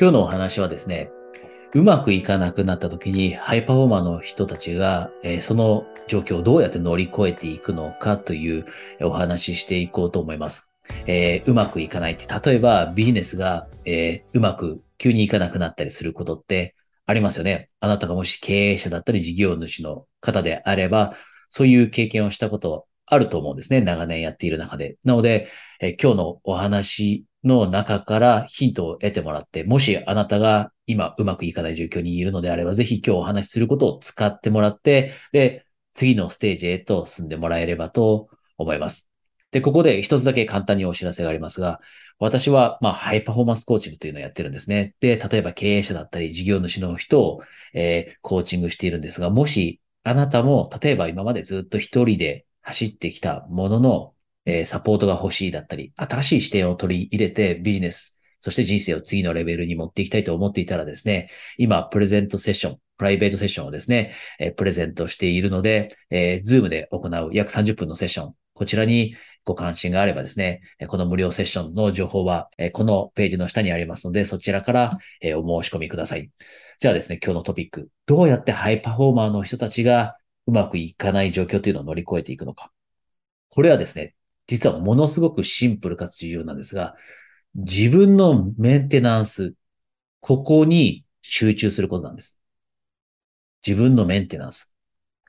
今日のお話はですね、うまくいかなくなった時にハイパフォーマーの人たちが、えーその状況をどうやって乗り越えていくのかというお話ししていこうと思います。えーうまくいかないって、例えばビジネスが、えーうまく急にいかなくなったりすることってありますよね。あなたがもし経営者だったり事業主の方であれば、そういう経験をしたことあると思うんですね。長年やっている中で。なので、え今日のお話の中からヒントを得てもらって、もしあなたが今うまくいかない状況にいるのであれば、ぜひ今日お話しすることを使ってもらって、で、次のステージへと進んでもらえればと思います。で、ここで一つだけ簡単にお知らせがありますが、私は、まあ、ハイパフォーマンスコーチングというのをやってるんですね。で、例えば経営者だったり、事業主の人を、えーコーチングしているんですが、もし、あなたも、例えば今までずっと一人で走ってきたものの、えーサポートが欲しいだったり、新しい視点を取り入れてビジネス、そして人生を次のレベルに持っていきたいと思っていたらですね、今、プレゼントセッション、プライベートセッションをですね、えープレゼントしているので、えー、ズームで行う約30分のセッション、こちらにご関心があればですね、この無料セッションの情報は、このページの下にありますので、そちらから、お申し込みください。じゃあですね、今日のトピック。どうやってハイパフォーマーの人たちがうまくいかない状況というのを乗り越えていくのか。これはですね、実はものすごくシンプルかつ重要なんですが、自分のメンテナンス、ここに集中することなんです。自分のメンテナンス。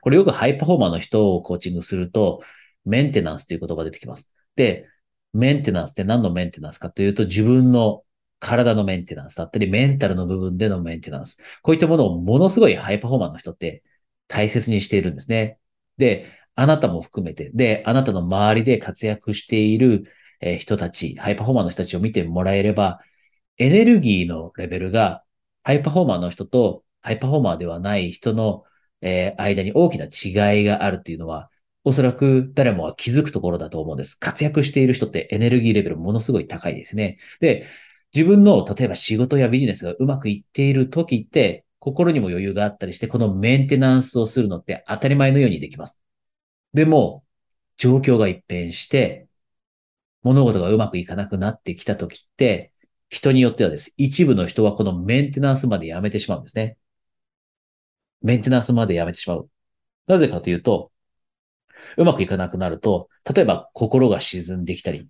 これよくハイパフォーマーの人をコーチングすると、メンテナンスという言葉が出てきます。で、メンテナンスって何のメンテナンスかというと、自分の体のメンテナンスだったり、メンタルの部分でのメンテナンス。こういったものをものすごいハイパフォーマーの人って大切にしているんですね。で、あなたも含めて、で、あなたの周りで活躍している人たち、ハイパフォーマーの人たちを見てもらえれば、エネルギーのレベルが、ハイパフォーマーの人とハイパフォーマーではない人の、えー間に大きな違いがあるっていうのは、おそらく誰もが気づくところだと思うんです。活躍している人ってエネルギーレベルものすごい高いですね。で、自分の、例えば仕事やビジネスがうまくいっている時って、心にも余裕があったりして、このメンテナンスをするのって当たり前のようにできます。でも、状況が一変して、物事がうまくいかなくなってきた時って、人によってはです。一部の人はこのメンテナンスまでやめてしまうんですね。メンテナンスまでやめてしまう。なぜかというと、うまくいかなくなると、例えば心が沈んできたり、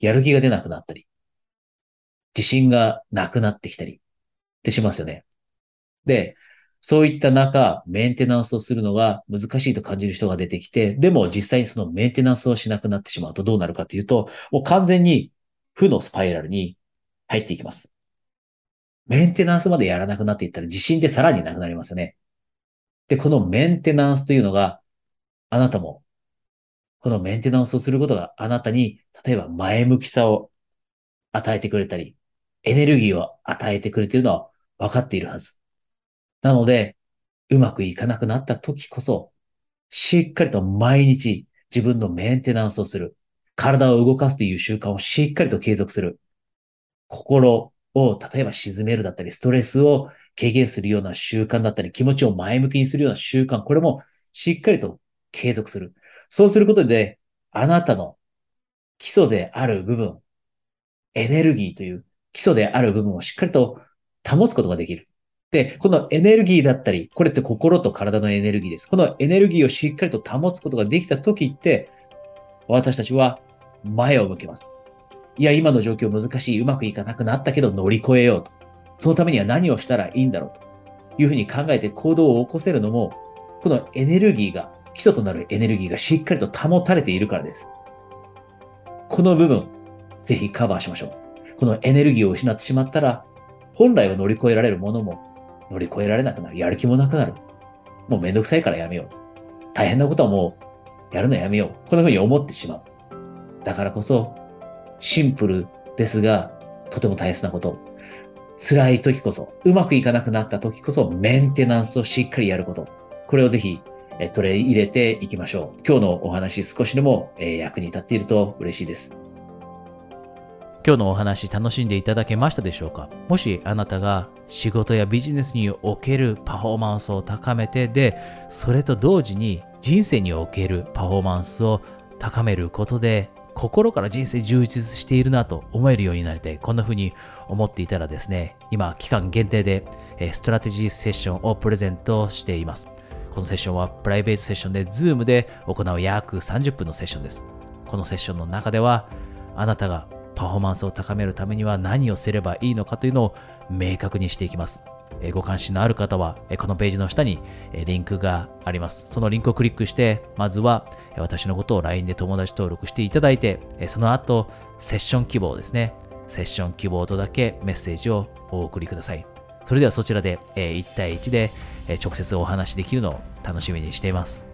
やる気が出なくなったり、自信がなくなってきたりってしますよね。で、そういった中、メンテナンスをするのが難しいと感じる人が出てきて、でも実際にそのメンテナンスをしなくなってしまうとどうなるかというと、もう完全に負のスパイラルに入っていきます。メンテナンスまでやらなくなっていったら自信ってさらになくなりますよね。で、このメンテナンスというのが、あなたも、このメンテナンスをすることがあなたに、例えば前向きさを与えてくれたり、エネルギーを与えてくれているのは分かっているはず。なので、うまくいかなくなった時こそ、しっかりと毎日自分のメンテナンスをする。体を動かすという習慣をしっかりと継続する。心を、例えば沈めるだったり、ストレスを軽減するような習慣だったり、気持ちを前向きにするような習慣、これもしっかりと継続する。そうすることで、あなたの基礎である部分、エネルギーという基礎である部分をしっかりと保つことができる。で、このエネルギーだったり、これって心と体のエネルギーです。このエネルギーをしっかりと保つことができた時って、私たちは前を向けます。いや、今の状況難しい、うまくいかなくなったけど乗り越えようと。そのためには何をしたらいいんだろうというふうに考えて行動を起こせるのも、このエネルギーが、基礎となるエネルギーがしっかりと保たれているからです。この部分、ぜひカバーしましょう。このエネルギーを失ってしまったら、本来は乗り越えられるものも乗り越えられなくなる。やる気もなくなる。もうめんどくさいからやめよう。大変なことはもうやるのやめよう。こんな風に思ってしまう。だからこそ、シンプルですが、とても大切なこと。辛い時こそ、うまくいかなくなった時こそ、メンテナンスをしっかりやること。これをぜひ、え取り入れていきましょう。今日のお話少しでも、え役に立っていると嬉しいです。今日のお話楽しんでいただけましたでしょうか？もしあなたが仕事やビジネスにおけるパフォーマンスを高めてでそれと同時に人生におけるパフォーマンスを高めることで心から人生充実しているなと思えるようになりたい。こんな風に思っていたらですね、今、期間限定で、ストラテジーセッションをプレゼントしています。このセッションはプライベートセッションで Zoom で行う約30分のセッションです。このセッションの中では、あなたがパフォーマンスを高めるためには何をすればいいのかというのを明確にしていきます。ご関心のある方は、このページの下にリンクがあります。そのリンクをクリックして、まずは私のことを LINE で友達登録していただいて、その後、セッション希望ですね。セッション希望とだけメッセージをお送りください。それではそちらで1対1で直接お話しできるのを楽しみにしています。